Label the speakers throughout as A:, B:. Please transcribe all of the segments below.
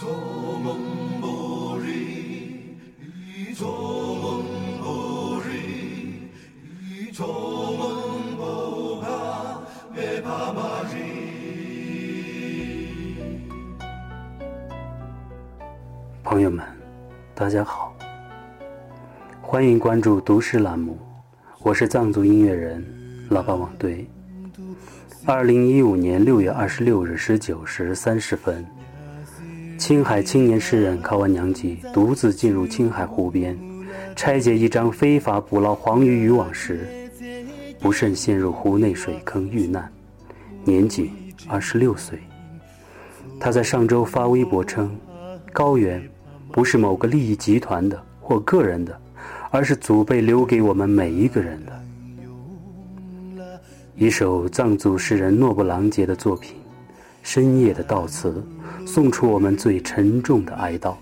A: 朋友们，大家好，欢迎关注读诗栏目，我是藏族音乐人喇叭网队。二零一五年六月二十六日十九时三十分，青海青年诗人考完娘吉独自进入青海湖边，拆解一张非法捕捞黄鱼渔网时，不慎陷入湖内水坑遇难，年仅二十六岁。他在上周发微博称：“高原。”不是某个利益集团的或个人的，而是祖辈留给我们每一个人的。一首藏族诗人诺布朗杰的作品《深夜的悼词》，送出我们最沉重的哀悼。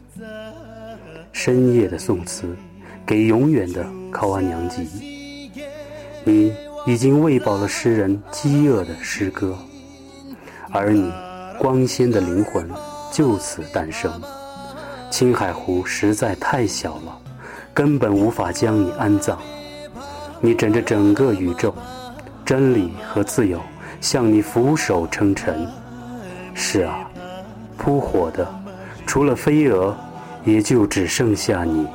A: 深夜的宋词，给永远的考安娘吉。你已经喂饱了诗人饥饿的诗歌，而你光鲜的灵魂就此诞生。青海湖实在太小了，根本无法将你安葬。你枕着整个宇宙，真理和自由向你俯首称臣。是啊，扑火的除了飞蛾，也就只剩下你。